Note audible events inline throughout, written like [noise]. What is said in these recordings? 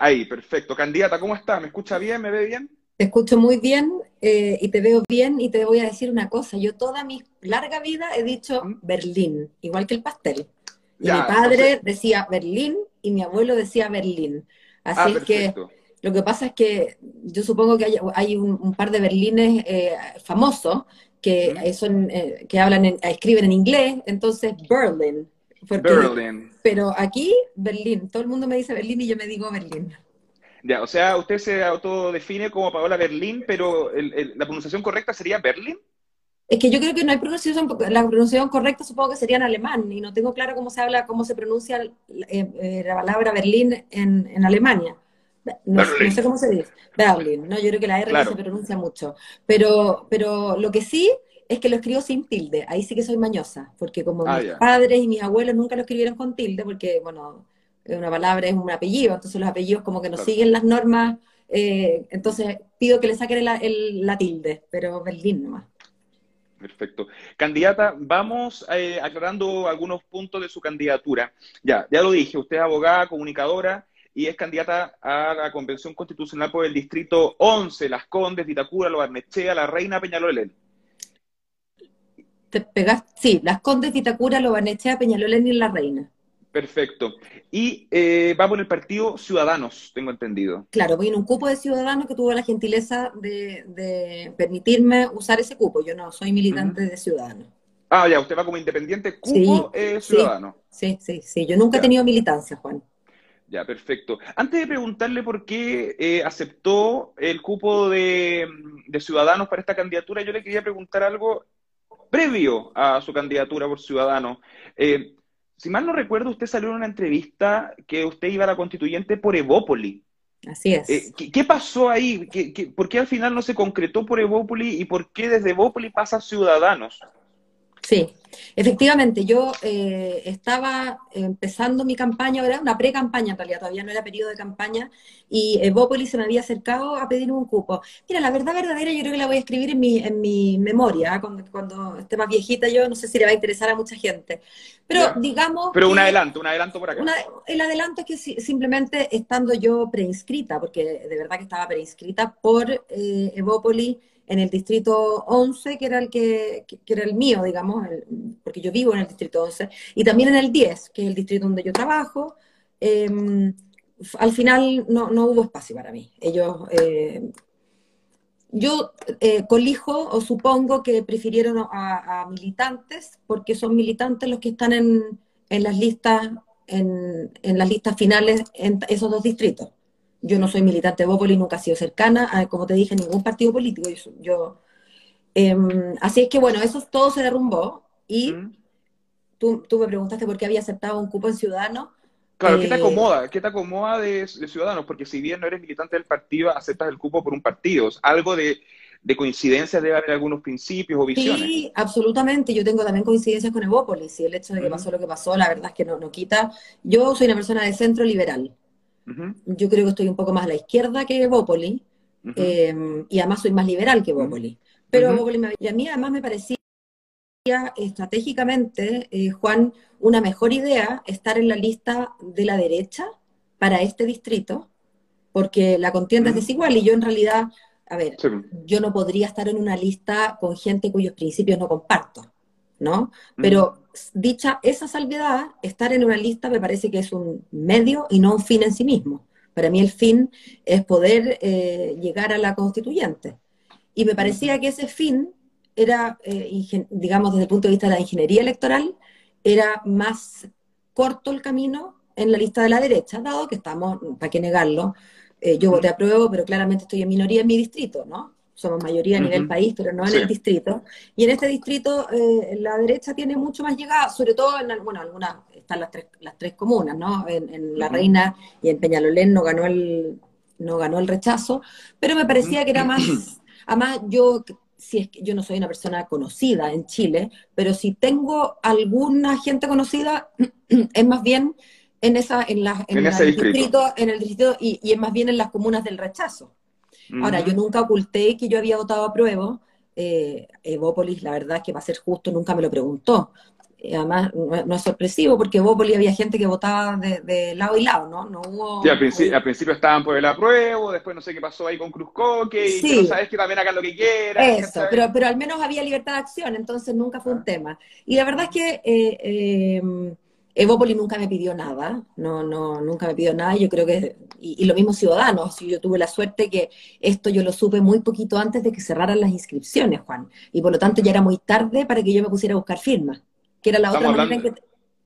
ahí, perfecto. Candidata, ¿cómo está? ¿Me escucha bien? ¿Me ve bien? Te escucho muy bien eh, y te veo bien y te voy a decir una cosa. Yo toda mi larga vida he dicho ¿Mm? Berlín, igual que el pastel. Y Ya, mi padre decía Berlín y mi abuelo decía Berlín. Así Ah, es que lo que pasa es que yo supongo que hay, hay un, un par de Berlines eh, famosos que, ¿Mm? son, eh, que hablan en- escriben en inglés, entonces Berlin. Porque- Berlin. Pero aquí, Berlín. Todo el mundo me dice Berlín y yo me digo Berlín. Ya, o sea, usted se autodefine como Paola Berlín, pero el- el- la pronunciación correcta sería Berlin. Es que yo creo que no hay pronunciación, la pronunciación correcta supongo que sería en alemán, y no tengo claro cómo se habla, cómo se pronuncia eh, eh, la palabra Berlín en, en Alemania. No, Berlín. no sé cómo se dice. Berlín, ¿no? Yo creo que la R Claro. no se pronuncia mucho. Pero, pero lo que sí es que lo escribo sin tilde. Ahí sí que soy mañosa, porque como Ah, mis padres y mis abuelos nunca lo escribieron con tilde, porque, bueno, una palabra es un apellido, entonces los apellidos como que no Claro. siguen las normas, eh, entonces pido que le saquen el- el- la tilde, pero Berlín nomás. Perfecto. Candidata, vamos eh, aclarando algunos puntos de su candidatura. Ya, ya lo dije, usted es abogada, comunicadora y es candidata a la Convención Constitucional por el Distrito 11, Las Condes, Vitacura, Lo Barnechea, La Reina, Peñalolén. Te sí, Las Condes, Vitacura, Lobanechea, Peñalolén y La Reina. Perfecto. Y eh, va por el partido Ciudadanos, tengo entendido. Claro, voy en un cupo de ciudadanos que tuvo la gentileza de, de permitirme usar ese cupo. Yo no soy militante de ciudadanos. Ah, ya, usted va como independiente, cupo Sí, eh, ciudadano. Sí, sí, sí. Yo nunca he Ya. tenido militancia, Juan. Ya, perfecto. Antes de preguntarle por qué eh, aceptó el cupo de, de Ciudadanos para esta candidatura, yo le quería preguntar algo previo a su candidatura por Ciudadanos. Eh, si mal no recuerdo, usted salió en una entrevista que usted iba a la constituyente por Evópoli. Así es. Eh, ¿qué, qué pasó ahí? ¿Qué, qué- por qué al final no se concretó por Evópoli y por qué desde Evópoli pasa a Ciudadanos? Sí, efectivamente, yo eh, estaba empezando mi campaña, era una pre-campaña en realidad, todavía no era periodo de campaña, y Evópolis se me había acercado a pedir un cupo. Mira, la verdad verdadera yo creo que la voy a escribir en mi, en mi memoria, ¿ah? cuando, cuando esté más viejita yo, no sé si le va a interesar a mucha gente. Pero Ya. digamos Pero un que- adelanto, un adelanto por acá. una- el adelanto es que si- simplemente estando yo preinscrita, porque de verdad que estaba preinscrita por eh, Evópoli en el distrito 11, que era el que, que- era el mío, digamos, el- porque yo vivo en el distrito 11, y también en el 10, que es el distrito donde yo trabajo, f- al final no, no hubo espacio para mí. Ellos, eh, yo eh, colijo o supongo que prefirieron a, a militantes, porque son militantes los que están en, en las listas, en, en las listas finales en esos dos distritos. Yo no soy militante de Bópoli, nunca he sido cercana, a, como te dije, a ningún partido político. Yo, yo, em, así es que bueno, eso todo se derrumbó y ¿Mm? tú, tú me preguntaste por qué había aceptado un cupo en Ciudadanos. Claro, ¿qué te Eh, acomoda? ¿Qué te acomoda de, de Ciudadanos? Porque si bien no eres militante del partido, aceptas el cupo por un partido. Algo de, de coincidencias debe haber algunos principios o visiones. Sí, absolutamente. Yo tengo también coincidencias con Evópolis y el hecho de que pasó lo que pasó, la verdad es que no, no quita. Yo soy una persona de centro liberal. Yo creo que estoy un poco más a la izquierda que Evópolis ujú. eh, y además soy más liberal que Evópolis. Pero me- y a mí además me parecía estratégicamente, eh, Juan, una mejor idea estar en la lista de la derecha para este distrito, porque la contienda es desigual y yo en realidad, a ver, Sí. yo no podría estar en una lista con gente cuyos principios no comparto, ¿no? Pero dicha esa salvedad, estar en una lista me parece que es un medio y no un fin en sí mismo. Para mí el fin es poder eh, llegar a la constituyente. Y me parecía que ese fin era, eh, digamos, desde el punto de vista de la ingeniería electoral, era más corto el camino en la lista de la derecha, dado que estamos, ¿para qué negarlo? Eh, yo voté a prueba, pero claramente estoy en minoría en mi distrito, ¿no? Somos mayoría a nivel país, pero no en Sí. el distrito. Y en este distrito eh, la derecha tiene mucho más llegada, sobre todo en, bueno, algunas, están las tres, las tres comunas, ¿no? En, en La. Reina y en Peñalolén no ganó el, no ganó el rechazo, pero me parecía que era más, [clears throat] además yo, si es que yo no soy una persona conocida en Chile, pero si tengo alguna gente conocida, [clears throat] es más bien en esa, en la, en En ese distrito, en el distrito y, y es más bien en las comunas del rechazo. Ahora, yo nunca oculté que yo había votado a prueba. Eh, Evópolis, la verdad es que para ser justo, nunca me lo preguntó. además no, es sorpresivo porque Bópoli había gente que votaba de, lado y lado, ¿no? no hubo, sí, al principio, estaban por el apruebo, después no sé qué pasó ahí con Cruzcoque, y sí. tú sabes que también hagan lo que quieran. Eso, pero, pero al menos había libertad de acción, entonces nunca fue un ah. tema. Y la verdad es que eh, eh, Evópoli nunca me pidió nada, no, no, nunca me pidió nada, yo creo que, y, lo mismo Ciudadanos, yo tuve la suerte que esto yo lo supe muy poquito antes de que cerraran las inscripciones, Juan, y por lo tanto ya era muy tarde para que yo me pusiera a buscar firmas, que era la otra manera en que...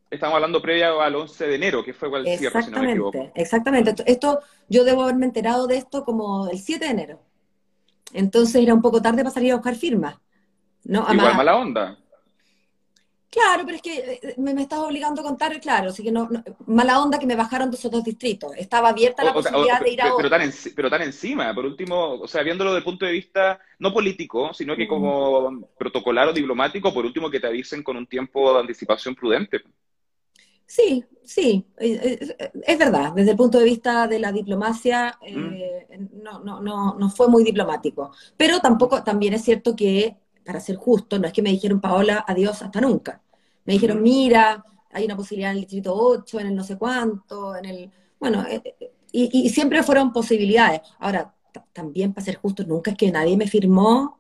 Estamos hablando previa al 11 de enero, que fue cual cierre, si no me equivoco. Exactamente, esto, yo debo haberme enterado de esto como el 7 de enero, entonces era un poco tarde para salir a buscar firmas. ¿no? Igual mala onda. Claro, pero es que eh, me, me estás obligando a contar, claro, así que no, mala onda que me bajaron de esos dos distritos. Estaba abierta la posibilidad de ir a pero, pero tan, pero tan encima, por último, o sea, viéndolo desde el punto de vista no político, sino que como protocolar o diplomático, por último que te avisen con un tiempo de anticipación prudente. Sí, sí, eh, eh, es verdad. Desde el punto de vista de la diplomacia, no, no, no, no fue muy diplomático. Pero tampoco, también es cierto que para ser justo, no es que me dijeron, Paola, adiós, hasta nunca. Me dijeron, mira, hay una posibilidad en el distrito 8, en el no sé cuánto, en el... Bueno, eh, eh, y, siempre fueron posibilidades. Ahora, también para ser justo, nunca es que nadie me firmó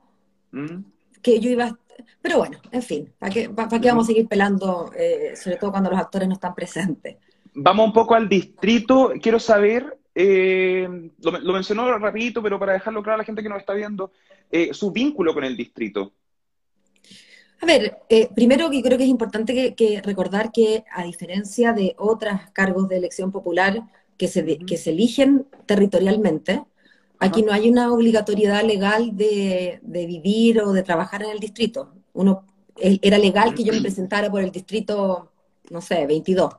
mm. que yo iba... Pero bueno, en fin, ¿para qué, para, qué vamos a seguir pelando, eh, sobre todo cuando los actores no están presentes? Vamos un poco al distrito. Quiero saber, lo, lo, mencionó rapidito, pero para dejarlo claro a la gente que nos está viendo, su vínculo con el distrito. A ver, eh, primero que creo que es importante que, recordar que a diferencia de otros cargos de elección popular que se, que se eligen territorialmente, aquí no hay una obligatoriedad legal de, vivir o de trabajar en el distrito. Uno, era legal que yo me [clears throat] presentara por el distrito, no sé, 22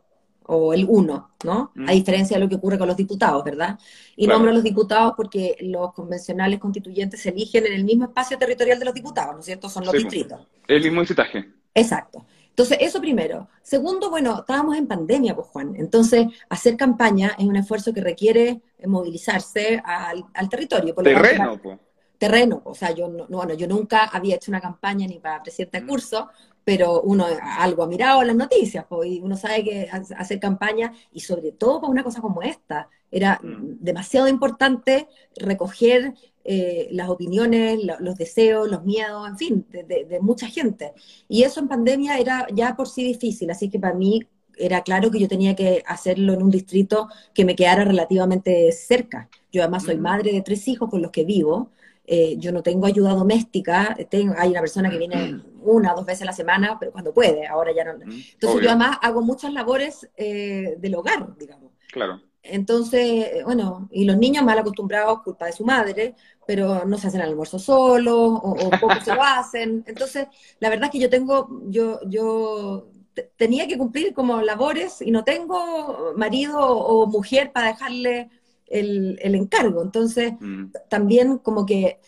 o el 1, ¿no? A diferencia de lo que ocurre con los diputados, ¿verdad? Y nombro a los diputados porque los convencionales constituyentes se eligen en el mismo espacio territorial de los diputados, ¿no es cierto? Son los distritos. El mismo incitaje. Exacto. Entonces, eso primero. Segundo, bueno, estábamos en pandemia, pues Juan. Entonces, hacer campaña es un esfuerzo que requiere movilizarse al, territorio. terreno, pues. Terreno, o sea, yo no, bueno, yo nunca había hecho una campaña ni para presidente de curso, pero uno algo ha mirado las noticias, pues, y uno sabe que hacer campaña, y sobre todo para una cosa como esta, era mm. demasiado importante recoger eh, las opiniones, los deseos, los miedos, en fin, de, mucha gente. Y eso en pandemia era ya por sí difícil, así que para mí era claro que yo tenía que hacerlo en un distrito que me quedara relativamente cerca. Yo además soy mm. madre de tres hijos con los que vivo, eh, yo no tengo ayuda doméstica, tengo, hay una persona que viene una o dos veces a la semana, pero cuando puede, ahora ya no. Entonces yo además hago muchas labores eh, del hogar, digamos. Claro. Entonces, bueno, y los niños mal acostumbrados, culpa de su madre, pero no se hacen el almuerzo solos, o, o poco se lo hacen. Entonces, la verdad es que yo tengo, yo, yo tenía que cumplir como labores y no tengo marido o mujer para dejarle el, encargo. Entonces, mm. también como que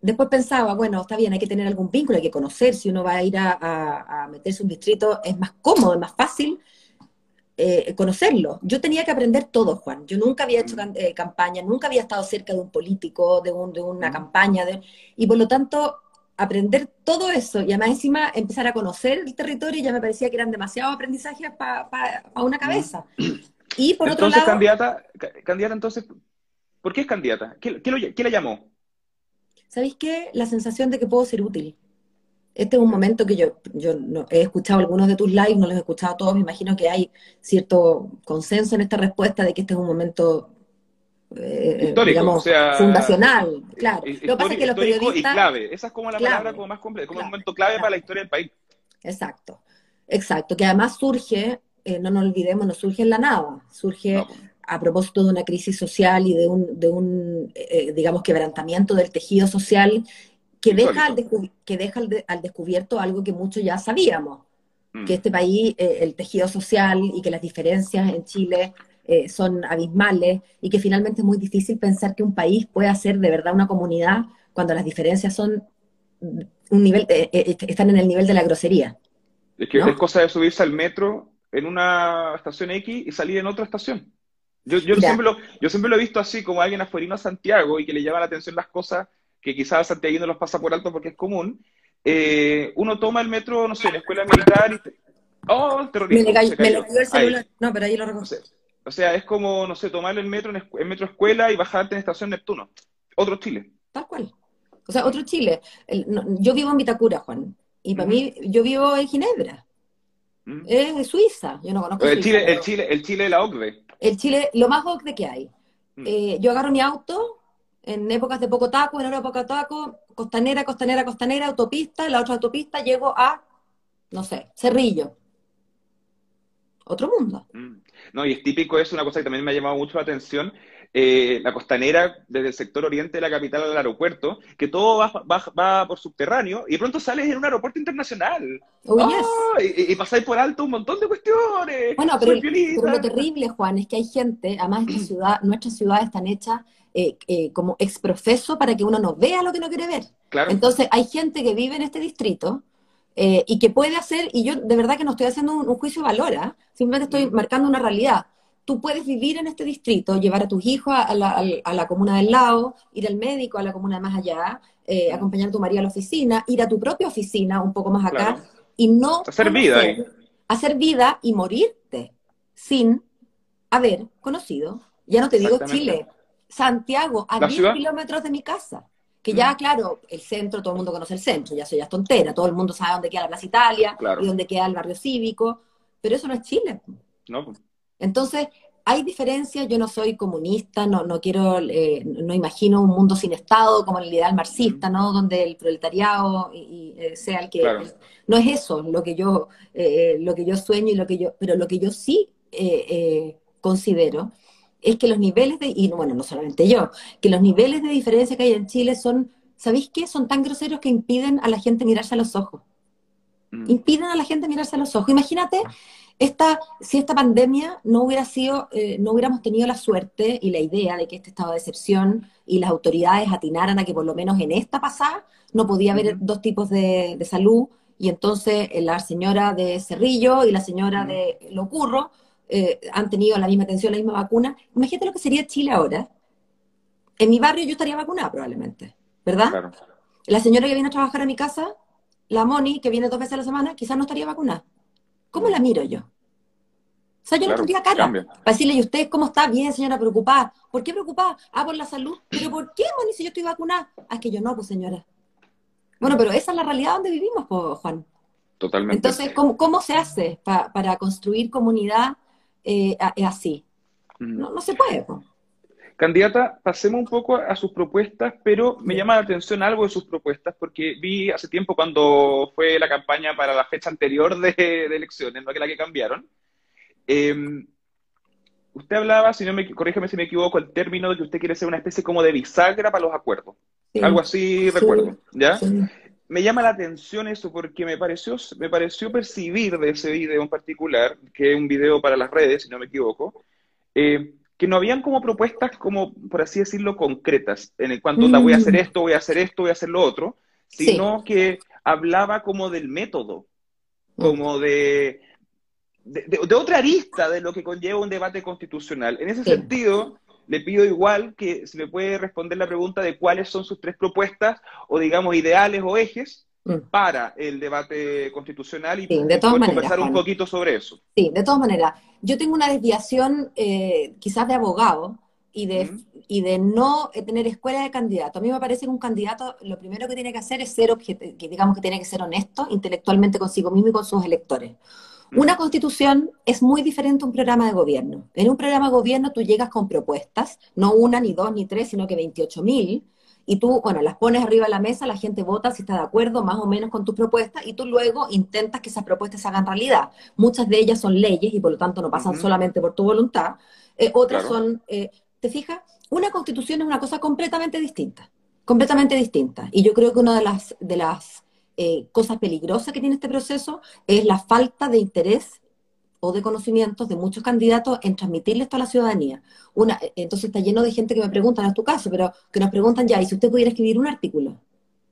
después pensaba, bueno, está bien, hay que tener algún vínculo, hay que conocer, si uno va a ir a, meterse un distrito, es más cómodo, es más fácil eh, conocerlo. Yo tenía que aprender todo, Juan. Yo nunca había hecho mm. eh, campaña, nunca había estado cerca de un político, de, un, de una mm. campaña, de, y por lo tanto aprender todo eso y además encima empezar a conocer el territorio ya me parecía que eran demasiados aprendizajes para una cabeza. [clears throat] Y por entonces, otro lado... candidata, candidata, entonces, ¿por qué es candidata? ¿Qué, qué, la llamó? ¿Sabéis qué? La sensación de que puedo ser útil. Este es un momento que yo, yo he escuchado algunos de tus lives, no los he escuchado todos, me imagino que hay cierto consenso en esta respuesta de que este es un momento eh, histórico, o sea, fundacional, claro. Lo que pasa es que los periodistas... y clave, esa es como la palabra como más completa, como un momento clave para la historia del país. Exacto, exacto, que además surge eh, no nos olvidemos, no surge en la nada, surge a propósito de una crisis social y de un, de un eh, digamos, quebrantamiento del tejido social que deja, al, que deja al, descubierto algo que muchos ya sabíamos, mm. que este país, eh, el tejido social y que las diferencias en Chile son abismales y que finalmente es muy difícil pensar que un país pueda ser de verdad una comunidad cuando las diferencias son un nivel, están en el nivel de la grosería. Es que es cosa de subirse al metro en una estación X y salir en otra estación. Yo, yo, siempre lo, yo siempre lo he visto así, como alguien afuerino a Santiago y que le llama la atención las cosas que quizás Santiago no los pasa por alto porque es común, eh, uno toma el metro, no sé, en la escuela militar y... ¡Oh, el terrorismo! Me le, cayó, el celular. No, pero ahí lo. O sea, es como, no sé, tomar el metro en, metro escuela y bajarte en estación Neptuno. Otro Chile. Tal cual. O sea, otro Chile. yo vivo en Vitacura, Juan. Y para mí, yo vivo en Ginebra. Es de Suiza. Yo no conozco el Chile, el Chile, el Chile de la OCDE. El Chile, lo más OCDE que hay. Eh, yo agarro mi auto en épocas de poco taco, en hora de poco taco, costanera, costanera, costanera, autopista, la otra autopista, llego a, no sé, Cerrillo. Otro mundo. Mm. No, y es típico, es una cosa que también me ha llamado mucho la atención, eh, la costanera desde el sector oriente de la capital al aeropuerto, que todo va, por subterráneo y de pronto sales en un aeropuerto internacional. Oh, y, pasáis por alto un montón de cuestiones. Bueno, pero, lo terrible, Juan, es que hay gente, además esta ciudad, [clears throat] nuestras ciudades están hechas eh, eh, como exprofeso para que uno no vea lo que no quiere ver. Entonces hay gente que vive en este distrito eh, y que puede hacer, y yo de verdad que no estoy haciendo un, juicio de valor, ¿ah? simplemente estoy mm. marcando una realidad. Tú puedes vivir en este distrito, llevar a tus hijos a la, comuna del lado, ir al médico a la comuna de más allá, mm. acompañar a tu marido a la oficina, ir a tu propia oficina un poco más acá, y no... Hacer vida. Hacer vida y morirte sin haber conocido, ya no te digo Chile, Santiago, a 10 kilómetros de mi casa. Que ya, mm. claro, el centro, todo el mundo conoce el centro, ya soy ya tontera, todo el mundo sabe dónde queda la Plaza Italia y dónde queda el barrio cívico, pero eso no es Chile. No. Entonces, hay diferencias, yo no soy comunista, no, no quiero, eh, no imagino un mundo sin Estado como el ideal marxista. ¿no? Donde el proletariado y, eh, sea el que... no es eso lo que yo, eh, lo que yo sueño y lo que yo... Pero lo que yo sí considero es que los niveles de, y bueno, no solamente yo, que los niveles de diferencia que hay en Chile son, ¿sabéis qué? Son tan groseros que impiden a la gente mirarse a los ojos. Mm. Impiden a la gente mirarse a los ojos. Imagínate esta, si esta pandemia no hubiera sido, eh, no hubiéramos tenido la suerte y la idea de que este estado de excepción y las autoridades atinaran a que por lo menos en esta pasada no podía haber dos tipos de, salud y entonces eh, la señora de Cerrillo y la señora de Locurro eh, han tenido la misma atención, la misma vacuna. Imagínate lo que sería Chile ahora. En mi barrio yo estaría vacunada probablemente, ¿verdad? La señora que viene a trabajar a mi casa, la Moni, que viene dos veces a la semana, quizás no estaría vacunada. ¿Cómo la miro yo? O sea, yo no tendría cara para decirle, ¿y usted cómo está? Bien, señora, preocupada. ¿Por qué preocupada? Ah, por la salud. ¿Pero por qué, Moni, si yo estoy vacunada? Ah, es que yo no, pues señora. Bueno, pero esa es la realidad donde vivimos, Juan. Totalmente. Entonces, ¿cómo, se hace para construir comunidad eh, así. No, no se puede. Candidata, pasemos un poco a sus propuestas, pero me llama la atención algo de sus propuestas, porque vi hace tiempo cuando fue la campaña para la fecha anterior de, elecciones, no que la que cambiaron. Em, usted hablaba, si no me, corrígeme si me equivoco, el término de que usted quiere ser una especie como de bisagra para los acuerdos. Algo así recuerdo, ¿ya? me llama la atención eso porque me pareció, me pareció percibir de ese video en particular, que es un video para las redes, si no me equivoco, eh, que no habían como propuestas como, por así decirlo, concretas, en el cuanto voy a hacer mm. esto, voy a hacer esto, voy a hacer lo otro, sino que hablaba como del método, mm. como de, de, otra arista de lo que conlleva un debate constitucional. En ese sentido, le pido igual que se me puede responder la pregunta de cuáles son sus tres propuestas o digamos ideales o ejes. Para el debate constitucional y de conversar un poquito sobre eso. Sí, de todas maneras. Yo tengo una desviación eh, quizás de abogado y de, y de no tener escuela de candidato. A mí me parece que un candidato lo primero que tiene que hacer es ser, que digamos que tiene que ser honesto intelectualmente consigo mismo y con sus electores. Una constitución es muy diferente a un programa de gobierno. En un programa de gobierno tú llegas con propuestas, no una, ni dos, ni tres, sino que 28 mil, y tú, bueno, las pones arriba de la mesa, la gente vota si está de acuerdo más o menos con tus propuestas, y tú luego intentas que esas propuestas se hagan realidad. Muchas de ellas son leyes y por lo tanto no pasan solamente por tu voluntad. Eh, otras son, eh, ¿te fijas? Una constitución es una cosa completamente distinta, completamente distinta. Y yo creo que una de las, de las eh, cosa peligrosa que tiene este proceso es la falta de interés o de conocimientos de muchos candidatos en transmitirle esto a la ciudadanía. Una, entonces está lleno de gente que me pregunta, no es tu caso, pero que nos preguntan ya, ¿y si usted pudiera escribir un artículo?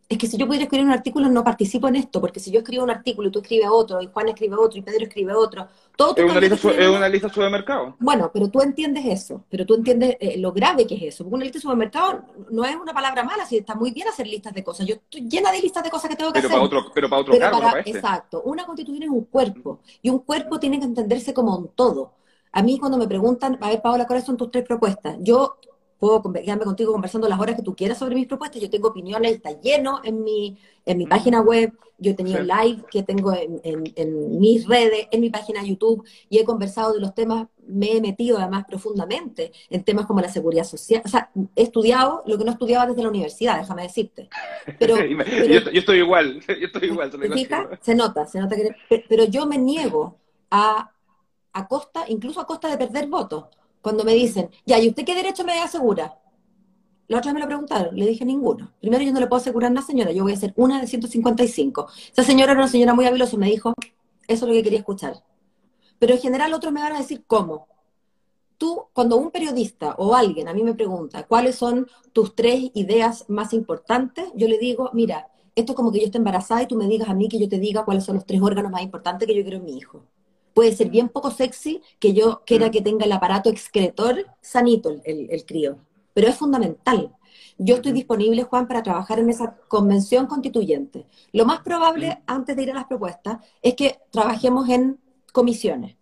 Es que si yo pudiera escribir un artículo no participo en esto, porque si yo escribo un artículo y tú escribes otro, y Juan escribe otro, y Pedro escribe otro, todo es una, lista, es una lista supermercado. Bueno, pero tú entiendes eso, pero tú entiendes eh, lo grave que es eso. Porque una lista de supermercado no es una palabra mala, si está muy bien hacer listas de cosas. Yo estoy llena de listas de cosas que tengo que pero hacer. Para otro, pero para otro cargo, para, este. Exacto. Una constitución es un cuerpo, y un cuerpo tiene que entenderse como un todo. A mí cuando me preguntan, a ver, Paola, ¿cuáles son tus tres propuestas? Yo puedo quedarme contigo conversando las horas que tú quieras sobre mis propuestas. Yo tengo opiniones, está lleno en mi, en mi página web, yo he tenido live que tengo en, en, mis redes, en mi página YouTube, y he conversado de los temas, me he metido además profundamente en temas como la seguridad social. O sea, he estudiado lo que no estudiaba desde la universidad, déjame decirte. Pero, [laughs] yo, estoy igual, [laughs] yo estoy igual. Se, se nota, se nota que... Pero yo me niego a, a costa, incluso a costa de perder votos cuando me dicen, ya, ¿y usted qué derecho me asegura? La otra vez me lo preguntaron, le dije ninguno. Primero, yo no le puedo asegurar a una señora, yo voy a ser una de 155. Esa señora era una señora muy habilosa, me dijo, eso es lo que quería escuchar. Pero en general otros me van a decir, ¿cómo? Tú, cuando un periodista o alguien a mí me pregunta cuáles son tus tres ideas más importantes, yo le digo, mira, esto es como que yo esté embarazada y tú me digas a mí que yo te diga cuáles son los tres órganos más importantes que yo quiero en mi hijo puede ser bien poco sexy que yo quiera mm. que tenga el aparato excretor sanito el, crío, pero es fundamental. Yo estoy disponible, Juan, para trabajar en esa convención constituyente. Lo más probable, mm. antes de ir a las propuestas, es que trabajemos en comisiones.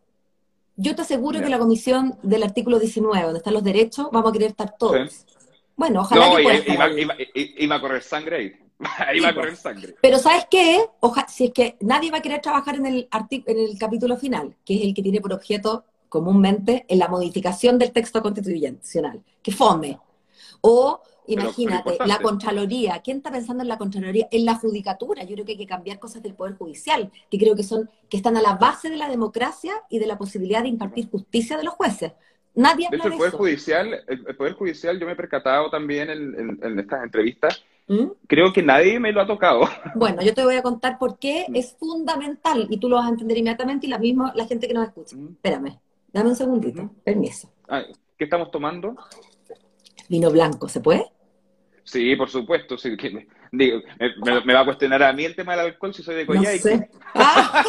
Yo te aseguro que la comisión del artículo 19, donde están los derechos, vamos a querer estar todos. Bueno, ojalá que pueda y, va a correr sangre ahí. [laughs] Va a correr sangre. Pero ¿sabes qué? si es que nadie va a querer trabajar en el, en el capítulo final, que es el que tiene por objeto comúnmente en la modificación del texto constitucional, que fome. O, imagínate, la Contraloría. ¿Quién está pensando en la Contraloría? En la Judicatura. Yo creo que hay que cambiar cosas del Poder Judicial, que creo que, son, que están a la base de la democracia y de la posibilidad de impartir justicia de los jueces. Nadie habla de, el Poder Judicial, el, Poder Judicial, yo me he percatado también en estas entrevistas, ¿Mm? Creo que nadie me lo ha tocado. [laughs] Bueno, yo te voy a contar por qué mm. es fundamental y tú lo vas a entender inmediatamente y la misma la gente que nos escucha. Mm. Espérame, dame un segundito, permiso. ¿Qué estamos tomando? Vino blanco, ¿se puede? Sí, por supuesto. Sí, me, va a cuestionar a mí el tema del alcohol si soy de Coyhaique. [laughs] Ah.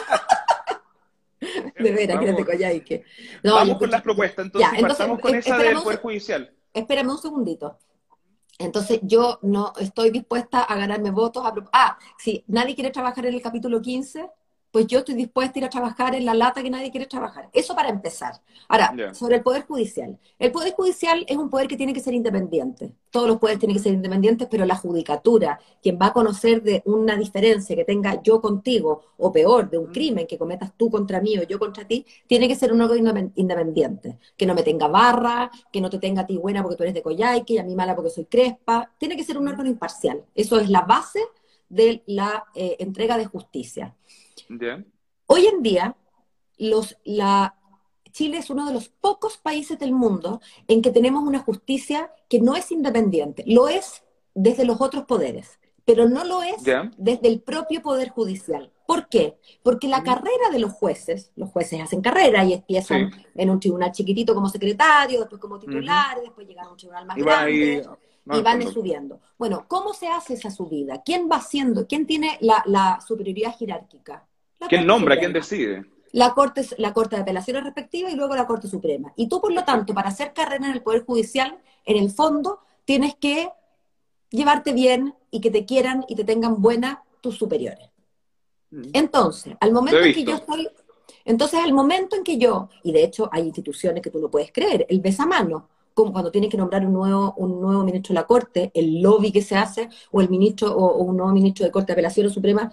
[laughs] de veras, que eres de Coyhaique. vamos con las propuestas, entonces, ya, pasamos con esa del Poder Judicial. Espérame un segundito. Entonces yo no estoy dispuesta a ganarme votos. A... Ah, si nadie quiere trabajar en el capítulo 15, pues yo estoy dispuesta a ir a trabajar en la lata que nadie quiere trabajar. Eso para empezar. Ahora, sobre el Poder Judicial. El Poder Judicial es un poder que tiene que ser independiente. Todos los poderes tienen que ser independientes, pero la judicatura, quien va a conocer de una diferencia que tenga yo contigo, o peor, de un mm. crimen que cometas tú contra mí o yo contra ti, tiene que ser un órgano independiente. Que no me tenga barra, que no te tenga a ti buena porque tú eres de Coyhaique y a mí mala porque soy crespa. Tiene que ser un mm. órgano imparcial. Eso es la base de la eh, entrega de justicia. Hoy en día, los, la, Chile es uno de los pocos países del mundo en que tenemos una justicia que no es independiente, lo es desde los otros poderes, pero no lo es desde el propio poder judicial. ¿Por qué? Porque la carrera de los jueces, los jueces hacen carrera y empiezan en un tribunal chiquitito como secretario, después como titular, después llegan a un tribunal más grande y van subiendo. Bueno, ¿cómo se hace esa subida? ¿Quién va haciendo? ¿Quién tiene la, superioridad jerárquica? ¿Quién nombra? ¿Quién decide? La corte, la Corte de Apelaciones respectiva y luego la Corte Suprema. Y tú, por lo tanto, para hacer carrera en el Poder Judicial, en el fondo, tienes que llevarte bien y que te quieran y te tengan buena tus superiores. Mm. Entonces, al momento en que yo estoy... Entonces, al momento en que yo, y de hecho hay instituciones que tú no puedes creer, el besamano, como cuando tiene que nombrar un nuevo, un nuevo ministro de la Corte, el lobby que se hace, o el ministro, o, un nuevo ministro de Corte de Apelaciones Suprema,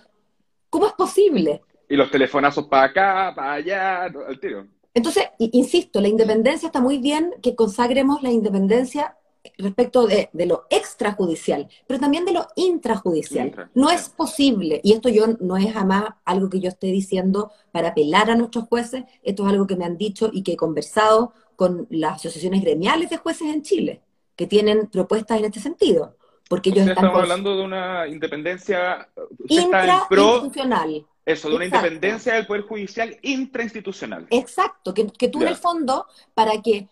¿cómo es posible? Y los telefonazos para acá, para allá, al tiro. Entonces, insisto, la independencia está muy bien que consagremos la independencia respecto de, lo extrajudicial, pero también de lo intrajudicial. no es posible, y esto yo no es jamás algo que yo esté diciendo para apelar a nuestros jueces, esto es algo que me han dicho y que he conversado con las asociaciones gremiales de jueces en Chile, que tienen propuestas en este sentido. Porque ellos están estamos hablando de una independencia intrainstitucional. Eso, de una independencia del Poder Judicial intrainstitucional. Exacto, que, tú en el fondo, para que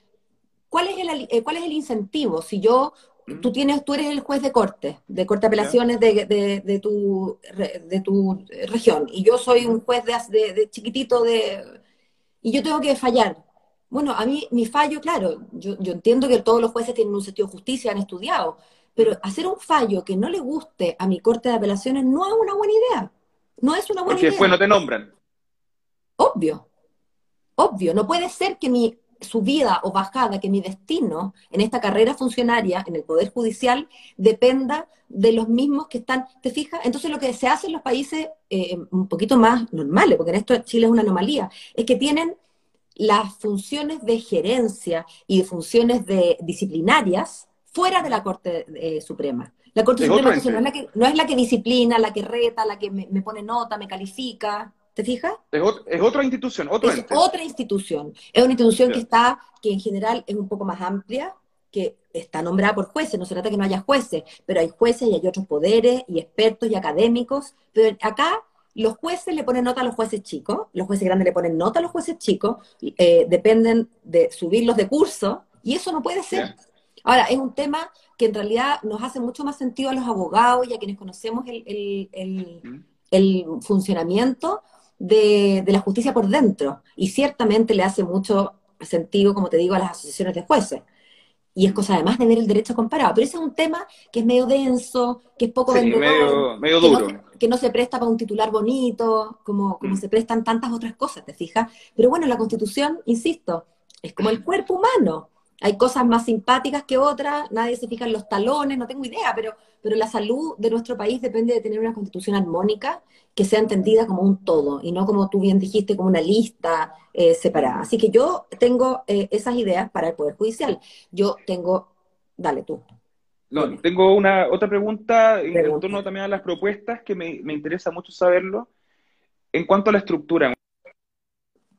¿Cuál es, el, eh, ¿Cuál es el incentivo? Si yo tú tienes, tú eres el juez de corte, de corte de apelaciones de, de, tu, de tu región, y yo soy un juez de, de, chiquitito de, y yo tengo que fallar. Bueno, a mí mi fallo, claro, yo, yo entiendo que todos los jueces tienen un sentido de justicia, han estudiado, pero hacer un fallo que no le guste a mi corte de apelaciones no es una buena idea. No es una buena Porque idea. después no te nombran. Obvio. Obvio. No puede ser que mi subida o bajada, que mi destino en esta carrera funcionaria, en el Poder Judicial, dependa de los mismos que están, ¿te fijas? Entonces lo que se hace en los países eh, un poquito más normales, porque en esto Chile es una anomalía, es que tienen las funciones de gerencia y de funciones de disciplinarias fuera de la Corte eh, Suprema. La Corte Suprema no es, la que, no es la que disciplina, la que reta, la que me, pone nota, me califica. ¿Te fijas? Es, otra institución, otro es otra institución. Es una institución que está, que en general es un poco más amplia, que está nombrada por jueces. No se trata que no haya jueces, pero hay jueces y hay otros poderes y expertos y académicos. Pero acá los jueces le ponen nota a los jueces chicos, los jueces grandes le ponen nota a los jueces chicos, eh, dependen de subirlos de curso, y eso no puede ser. Ahora, es un tema que en realidad nos hace mucho más sentido a los abogados y a quienes conocemos el, funcionamiento de, la justicia por dentro. Y ciertamente le hace mucho sentido, como te digo, a las asociaciones de jueces. Y es cosa además de ver el derecho comparado. Pero ese es un tema que es medio denso, que es poco sí, medio, medio, duro. Que no, se presta para un titular bonito, como, como mm. se prestan tantas otras cosas, ¿te fijas? Pero bueno, la constitución, insisto, es como el cuerpo humano. Hay cosas más simpáticas que otras, nadie se fija en los talones, no tengo idea, pero, pero la salud de nuestro país depende de tener una constitución armónica que sea entendida como un todo y no como tú bien dijiste, como una lista eh, separada. Así que yo tengo eh, esas ideas para el Poder Judicial. Yo tengo, dale tú. No, tengo una otra pregunta, en torno también a las propuestas que me, me interesa mucho saberlo. En cuanto a la estructura,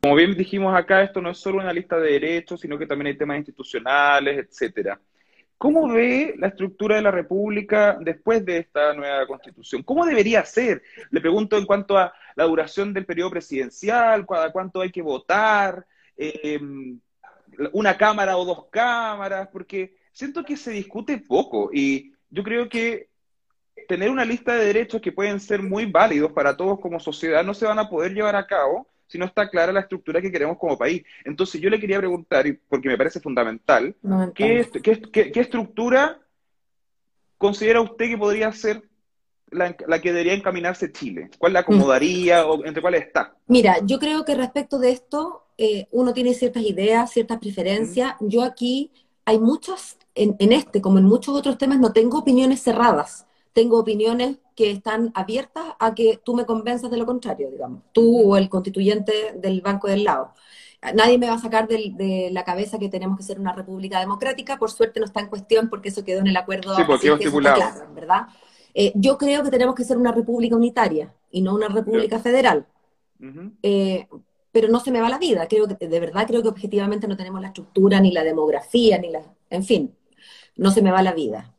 como bien dijimos acá, esto no es solo una lista de derechos, sino que también hay temas institucionales, etcétera. ¿Cómo ve la estructura de la República después de esta nueva constitución? ¿Cómo debería ser? Le pregunto en cuanto a la duración del periodo presidencial, cuánto hay que votar, em, una cámara o dos cámaras, porque siento que se discute poco y yo creo que tener una lista de derechos que pueden ser muy válidos para todos como sociedad no se van a poder llevar a cabo si no está clara la estructura que queremos como país. Entonces yo le quería preguntar, porque me parece fundamental, ¿qué, estructura considera usted que podría ser la, que debería encaminarse Chile? ¿Cuál la acomodaría o entre cuáles está? Mira, yo creo que respecto de esto, eh, uno tiene ciertas ideas, ciertas preferencias. Yo aquí hay muchos, en, en, este como en muchos otros temas, no tengo opiniones cerradas tengo opiniones que están abiertas a que tú me convenzas de lo contrario, digamos, tú o el constituyente del banco del lado. Nadie me va a sacar de, la cabeza que tenemos que ser una república democrática, por suerte no está en cuestión porque eso quedó en el acuerdo. Sí, porque estipulado. ¿verdad? Eh, yo creo que tenemos que ser una república unitaria y no una república federal. Eh, pero no se me va la vida. Creo que, de verdad, creo que objetivamente no tenemos la estructura, ni la demografía, ni la. En fin, no se me va la vida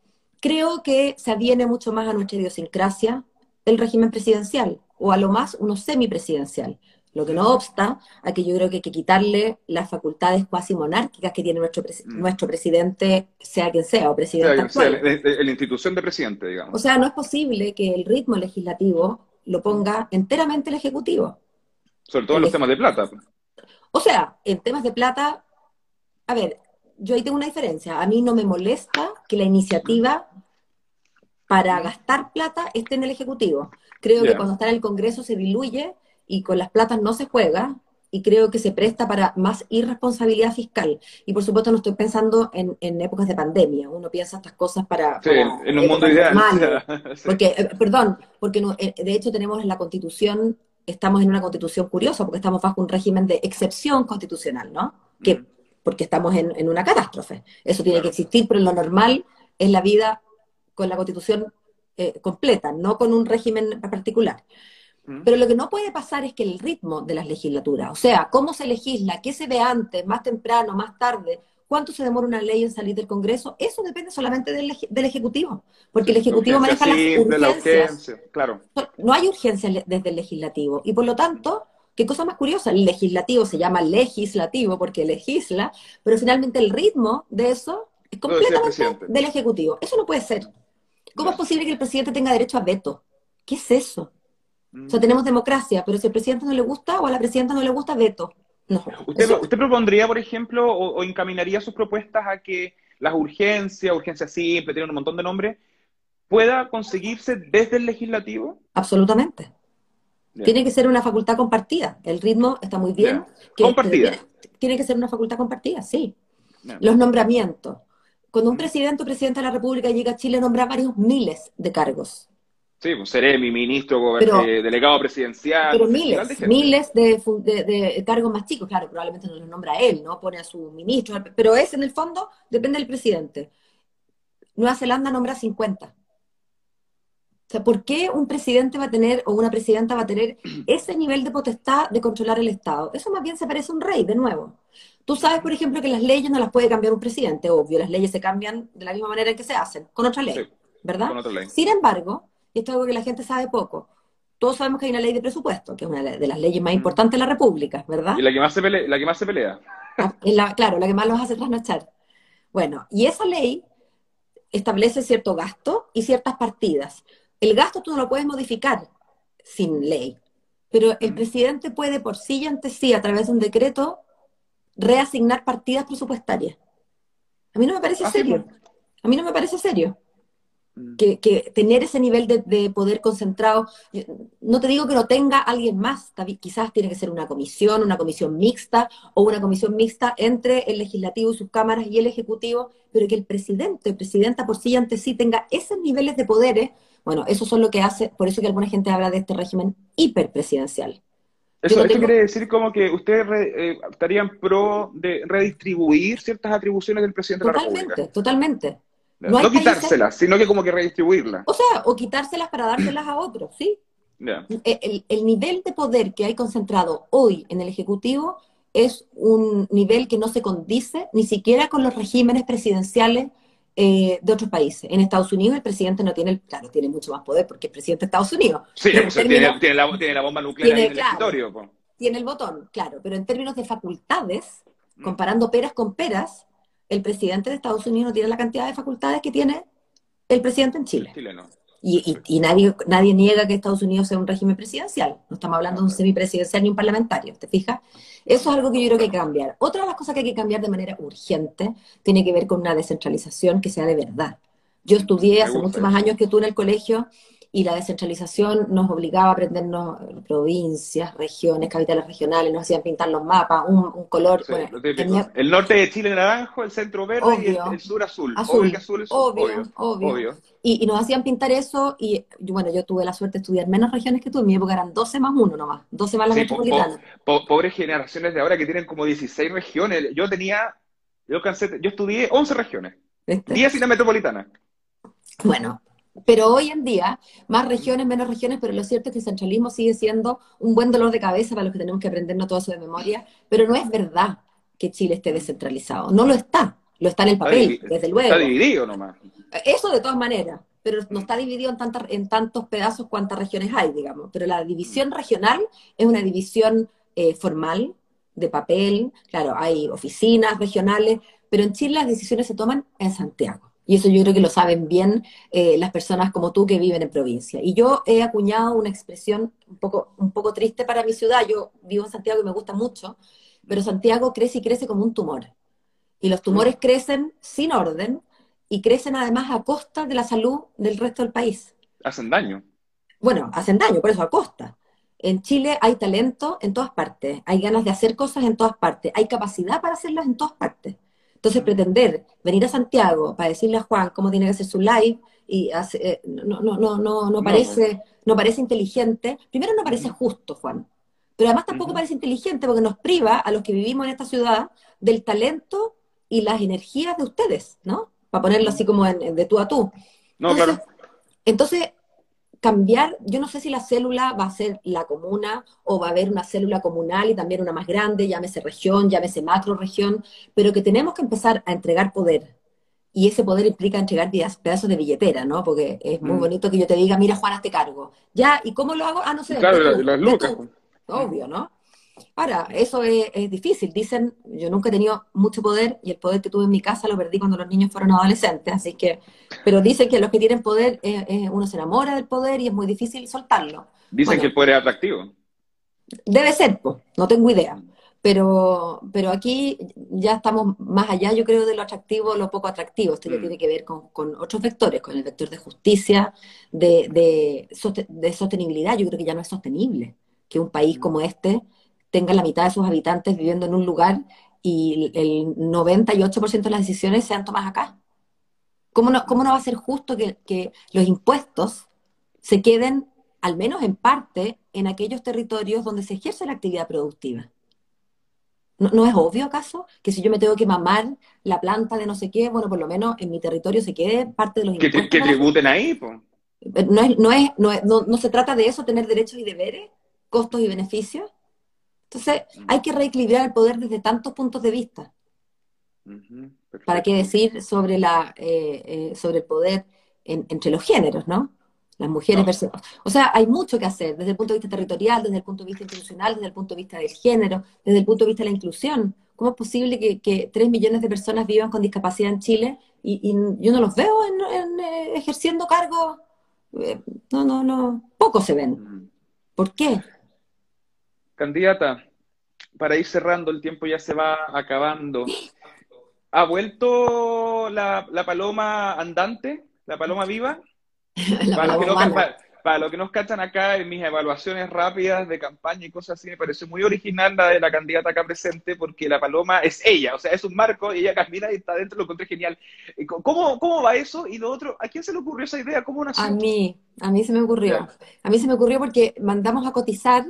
creo que se aviene mucho más a nuestra idiosincrasia el régimen presidencial, o a lo más uno semipresidencial. Lo que no obsta a que yo creo que hay que quitarle las facultades cuasi monárquicas que tiene nuestro, mm. nuestro presidente, sea quien sea, o presidente actual. la institución de presidente, digamos. O sea, no es posible que el ritmo legislativo lo ponga enteramente el Ejecutivo. Sobre todo en los temas de plata. O sea, en temas de plata, a ver, yo ahí tengo una diferencia. A mí no me molesta que la iniciativa para gastar plata esté en el Ejecutivo. Creo que cuando está en el Congreso se diluye y con las platas no se juega y creo que se presta para más irresponsabilidad fiscal. Y por supuesto no estoy pensando en, épocas de pandemia. Uno piensa estas cosas para... Sí, en un mundo ideal. [laughs] Porque, eh, perdón, porque eh, de hecho tenemos en la Constitución, estamos en una Constitución curiosa porque estamos bajo un régimen de excepción constitucional, ¿no? Que mm porque estamos en, una catástrofe. Eso tiene que existir, pero lo normal es la vida con la constitución eh, completa, no con un régimen particular. Mm. Pero lo que no puede pasar es que el ritmo de las legislaturas, o sea, cómo se legisla, qué se ve antes, más temprano, más tarde, cuánto se demora una ley en salir del Congreso, eso depende solamente del, Ejecutivo, porque el Ejecutivo maneja las urgencias. claro. No hay urgencia desde el Legislativo, y por lo tanto Qué cosa más curiosa, el legislativo se llama legislativo porque legisla, pero finalmente el ritmo de eso Es completamente del Ejecutivo. Eso no puede ser. ¿Cómo es posible que el presidente tenga derecho a veto? ¿Qué es eso? O sea, mm. tenemos democracia, pero si al presidente no le gusta o a la presidenta no le gusta, veto. No. ¿Usted, propondría, por ejemplo, o, o, encaminaría sus propuestas a que las urgencias, urgencias simple, tienen un montón de nombres, pueda conseguirse desde el legislativo? Absolutamente. Tiene que ser una facultad compartida. El ritmo está muy bien. compartida. Tiene, que ser una facultad compartida, sí. Los nombramientos. Cuando un presidente o presidente de la República llega a Chile, nombra varios miles de cargos. Sí, pues seré mi ministro, eh, delegado presidencial. Pero miles, miles de, de, cargos más chicos. Claro, probablemente no los nombra él, ¿no? Pone a su ministro. Pero es, en el fondo, depende del presidente. Nueva Zelanda nombra 50. Sea, ¿por qué un presidente va a tener o una presidenta va a tener [clears throat] ese nivel de potestad de controlar el Estado? Eso más bien se parece a un rey, de nuevo. Tú sabes, por ejemplo, que las leyes no las puede cambiar un presidente, obvio, las leyes se cambian de la misma manera en que se hacen, con otra ley, ¿verdad? Con otra ley. Sin embargo, y esto es algo que la gente sabe poco, todos sabemos que hay una ley de presupuesto, que es una de las leyes más mm. importantes de la República, ¿verdad? Y la que más se pelea. La que más se pelea. Ah, claro, la que más los hace trasnochar. Bueno, y esa ley establece cierto gasto y ciertas partidas. El gasto tú no lo puedes modificar sin ley, pero el presidente puede por sí y ante sí, a través de un decreto, reasignar partidas presupuestarias. A mí no me parece ah, serio. Pues. A mí no me parece serio. Mm. Que, tener ese nivel de, poder concentrado, no te digo que lo tenga alguien más, quizás tiene que ser una comisión, una comisión mixta o una comisión mixta entre el legislativo y sus cámaras y el ejecutivo, pero que el presidente o presidenta por sí y ante sí tenga esos niveles de poderes bueno, eso es lo que hace, por eso que alguna gente habla de este régimen hiperpresidencial. Eso, quiere decir como que usted eh, estaría en pro de redistribuir ciertas atribuciones del presidente de la República. Totalmente, No, no quitárselas, sino que como que redistribuirlas. O sea, o quitárselas para dárselas a otros, ¿sí? El, el, nivel de poder que hay concentrado hoy en el Ejecutivo es un nivel que no se condice ni siquiera con los regímenes presidenciales eh, de otros países. En Estados Unidos el presidente no tiene, el, claro, tiene mucho más poder porque es presidente de Estados Unidos. Sí, tiene, la, bomba nuclear en el escritorio. Tiene el botón, claro, pero en términos de facultades, mm. comparando peras con peras, el presidente de Estados Unidos no tiene la cantidad de facultades que tiene el presidente en Chile. Chile no. Y, y, nadie, nadie niega que Estados Unidos sea un régimen presidencial. No estamos hablando de un semipresidencial ni un parlamentario, ¿te fijas? Eso es algo que yo creo que hay que cambiar. Otra de las cosas que hay que cambiar de manera urgente tiene que ver con una descentralización que sea de verdad. Yo estudié hace muchos más años que tú en el colegio y la descentralización nos obligaba a aprendernos provincias, regiones, capitales regionales, nos hacían pintar los mapas, un, color. El norte de Chile naranjo, el centro verde y el, sur azul. Azul, obvio, obvio, Y, nos hacían pintar eso y bueno, yo tuve la suerte de estudiar menos regiones que tú, en mi época eran 12 más 1 nomás, 12 más las metropolitanas. pobres generaciones de ahora que tienen como 16 regiones. Yo tenía, yo, cansé, yo estudié 11 regiones, 10 y la metropolitana. Bueno, pero hoy en día, más regiones, menos regiones, pero lo cierto es que el centralismo sigue siendo un buen dolor de cabeza para los que tenemos que aprendernos todo eso de memoria, pero no es verdad que Chile esté descentralizado, no lo está, lo está en el papel, desde luego. Está dividido nomás. Eso de todas maneras, pero no está dividido en, tantas, en tantos pedazos cuantas regiones hay, digamos, pero la división regional es una división eh, formal, de papel, claro, hay oficinas regionales, pero en Chile las decisiones se toman en Santiago. Y eso yo creo que lo saben bien eh, las personas como tú que viven en provincia. Y yo he acuñado una expresión un poco, un poco triste para mi ciudad. Yo vivo en Santiago y me gusta mucho, pero Santiago crece y crece como un tumor. Y los tumores crecen sin orden y crecen además a costa de la salud del resto del país. Hacen daño. Bueno, hacen daño, por eso a costa. En Chile hay talento en todas partes, hay ganas de hacer cosas en todas partes, hay capacidad para hacerlas en todas partes. Entonces, pretender venir a Santiago para decirle a Juan cómo tiene que hacer su live y eh, no, no, no, no, no, parece, no parece inteligente. Primero, no parece justo, Juan. Pero además tampoco parece inteligente porque nos priva a los que vivimos en esta ciudad del talento y las energías de ustedes, ¿no? Para ponerlo así como de tú a tú. No, claro. Entonces, cambiar, yo no sé si la célula va a ser la comuna o va a haber una célula comunal y también una más grande, llámese región, llámese macro región, pero que tenemos que empezar a entregar poder. Y ese poder implica entregar pedazos de billetera, ¿no? Porque es muy mm. bonito que yo te diga, mira, Juan, hazte cargo. Ya, ¿y cómo lo hago? Ah, no sé. Claro, las lucas. Obvio, ¿no? Ahora, eso es, difícil. Dicen, yo nunca he tenido mucho poder y el poder que tuve en mi casa lo perdí cuando los niños fueron adolescentes, así que, pero dicen que los que tienen poder, uno se enamora del poder y es muy difícil soltarlo. Dicen que el poder es atractivo. Debe ser, pues, no tengo idea. Pero, pero aquí ya estamos más allá, yo creo, de lo atractivo, lo poco atractivo. Esto ya mm. tiene que ver con, otros vectores, con el vector de justicia, de, de, sostenibilidad. Yo creo que ya no es sostenible que un país mm. como este tenga la mitad de sus habitantes viviendo en un lugar y el 98% de las decisiones sean tomadas acá. ¿Cómo no, cómo no va a ser justo que, que los impuestos se queden, al menos en parte, en aquellos territorios donde se ejerce la actividad productiva? ¿No, es obvio acaso que si yo me tengo que mamar la planta de no sé qué, bueno, por lo menos en mi territorio se quede parte de los que, impuestos? Que tributen ahí, pues. No, es, no, es, no, no, se trata de eso, tener derechos y deberes, costos y beneficios. Entonces, hay que reequilibrar el poder desde tantos puntos de vista. ¿Para qué decir sobre, la, eh, eh, sobre el poder entre los géneros, no? Las mujeres O sea, hay mucho que hacer desde el punto de vista territorial, desde el punto de vista institucional, desde el punto de vista del género, desde el punto de vista de la inclusión. ¿Cómo es posible que, que 3 millones de personas vivan con discapacidad en Chile y, yo no los veo en, eh, ejerciendo cargos? Eh, no, no, no. Pocos se ven. ¿Por qué? Candidata, para ir cerrando, el tiempo ya se va acabando. ¿Ha vuelto la, la paloma andante, la paloma viva? [laughs] para, los que no, nos cachan acá en mis evaluaciones rápidas de campaña y cosas así, me pareció muy original la de la candidata acá presente, porque la paloma es ella, o sea, es un marco, y ella camina y está dentro, lo encontré genial. ¿Cómo, ¿Cómo va eso? Y lo otro, ¿a quién se le ocurrió esa idea? ¿Cómo nació? A mí, a mí se me ocurrió. A mí se me ocurrió porque mandamos a cotizar,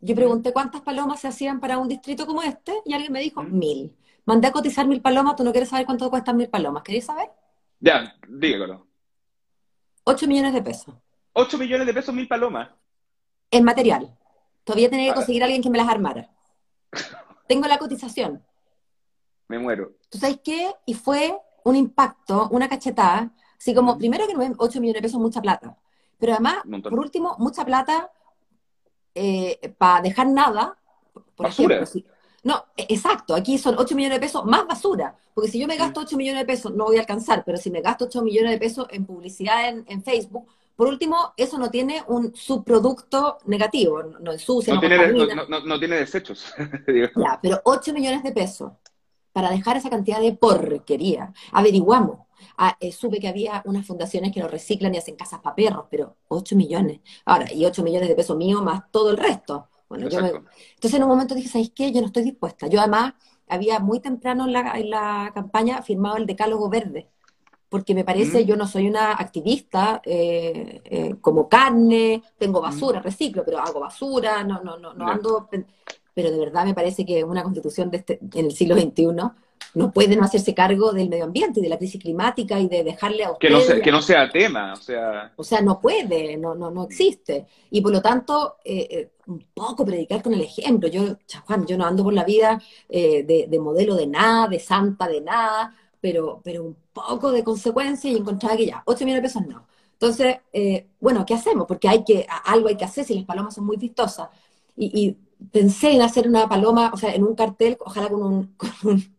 yo pregunté cuántas palomas se hacían para un distrito como este, y alguien me dijo mil. Mandé a cotizar mil palomas, tú no quieres saber cuánto cuestan mil palomas, ¿queréis saber? Ya, dígalo. 8 millones de pesos. 8 millones de pesos, mil palomas. En material. Todavía tenía que conseguir a alguien que me las armara. [laughs] Tengo la cotización. Me muero. ¿Tú sabes qué? Y fue un impacto, una cachetada. Así como, primero que no es 8 millones de pesos, mucha plata. Pero además, por último, mucha plata eh, para dejar nada. Por ejemplo, no, e, exacto, aquí son 8 millones de pesos más basura, porque si yo me gasto 8 millones de pesos no voy a alcanzar, pero si me gasto 8 millones de pesos en publicidad en, Facebook, por último, eso no tiene un subproducto negativo, no ensucia, no, tiene, no, tiene desechos. [laughs] ya, pero 8 millones de pesos para dejar esa cantidad de porquería. Averiguamos. Ah, eh, supe que había unas fundaciones que lo reciclan y hacen casas para perros, pero 8 millones. Ahora, y 8 millones de pesos mío más todo el resto. Bueno, yo Entonces en un momento dije, ¿sabes qué? Yo no estoy dispuesta. Yo además había muy temprano en la, en la campaña firmado el decálogo verde, porque me parece, mm. yo no soy una activista eh, eh, como carne, tengo basura, mm. reciclo, pero hago basura, no, no, no, no ando... Pero de verdad me parece que una constitución de este, en el siglo XXI no puede no hacerse cargo del medio ambiente y de la crisis climática y de dejarle a usted... Que no, que no sea tema, o sea... O sea, no puede, no, no, no existe. Y por lo tanto, eh, eh, un poco predicar con el ejemplo. Yo, Juan, yo no ando por la vida eh, de, modelo de nada, de santa de nada, pero, pero un poco de consecuencia y encontrar que ya, 8 millones de pesos no. Entonces, bueno, ¿qué hacemos? Porque hay que, algo hay que hacer si las palomas son muy vistosas. Y, pensé en hacer una paloma, o sea, en un cartel, ojalá con un, [laughs] con un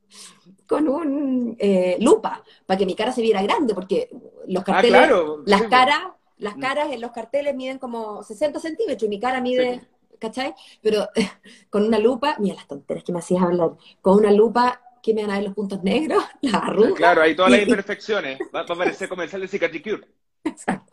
con un eh, lupa para que mi cara se viera grande, porque los ah, carteles, las caras, las mm. caras en los carteles miden como 60 centímetros y mi cara mide, ¿cachai? Pero [laughs] con una lupa, mira las tonteras que me hacías hablar, con una lupa que me van a ver los puntos negros, [laughs] las arrugas. Claro, hay todas las imperfecciones. Va, a parecer comercial de Cicatricure. [laughs] Exacto.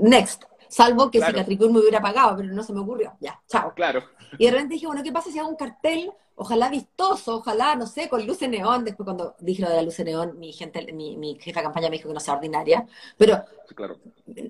Next. Salvo que claro. Cicatricure me hubiera pagado, pero no se me ocurrió. Ya, chao. Claro. Y de repente dije, bueno, ¿qué pasa si hago un cartel ojalá vistoso, ojalá, no sé, con luz neón. Después cuando dije lo de la luz neón, mi gente, mi, mi jefa de campaña me dijo que no sea ordinaria. Pero claro.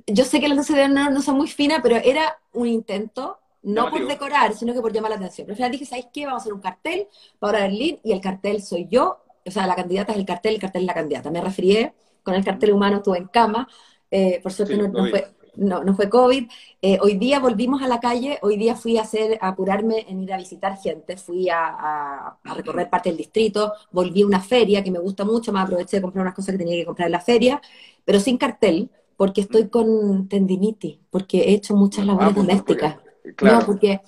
yo sé que las luces de neón no son muy finas, pero era un intento, no por decorar, sino que por llamar la atención. Pero al final dije, ¿sabéis qué? Vamos a hacer un cartel para Berlín y el cartel soy yo. O sea, la candidata es el cartel, el cartel es la candidata. Me referí con el cartel humano, estuve en cama. Eh, por suerte no, fue, no, no fue COVID. Eh, hoy día volvimos a la calle, hoy día fui a hacer, a apurarme en ir a visitar gente, fui a, recorrer parte del distrito, volví a una feria que me gusta mucho, me aproveché de comprar unas cosas que tenía que comprar en la feria, pero sin cartel, porque estoy con tendinitis, porque he hecho muchas ah, labores pues, domésticas. No, porque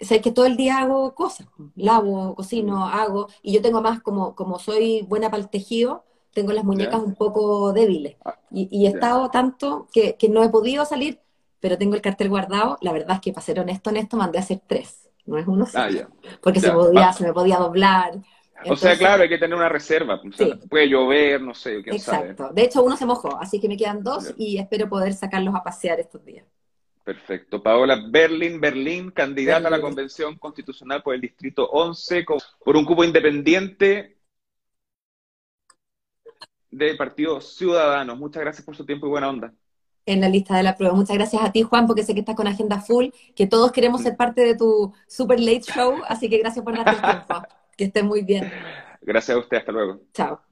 sabes que todo el día hago cosas, lavo, cocino, hago, y yo tengo más como, como soy buena para el tejido, tengo las muñecas un poco débiles. Ah, y, he estado tanto que, no he podido salir, pero tengo el cartel guardado. La verdad es que, para ser honesto, honesto, mandé a hacer tres, no es uno ah, Porque se, podía, se me podía doblar. o sea, claro, hay que tener una reserva. Puede llover, no sé, quién Exacto. De hecho, uno se mojó, así que me quedan dos y espero poder sacarlos a pasear estos días. Perfecto. Paola Berlín, Berlín, candidata a la Convención Constitucional por el Distrito 11, por un cupo independiente del Partido Ciudadanos. Muchas gracias por su tiempo y buena onda. En la lista de la prueba. Muchas gracias a ti, Juan, porque sé que estás con agenda full, que todos queremos ser parte de tu super late show, así que gracias por darte el tiempo. Que estés muy bien. Gracias a usted, hasta luego. Chao.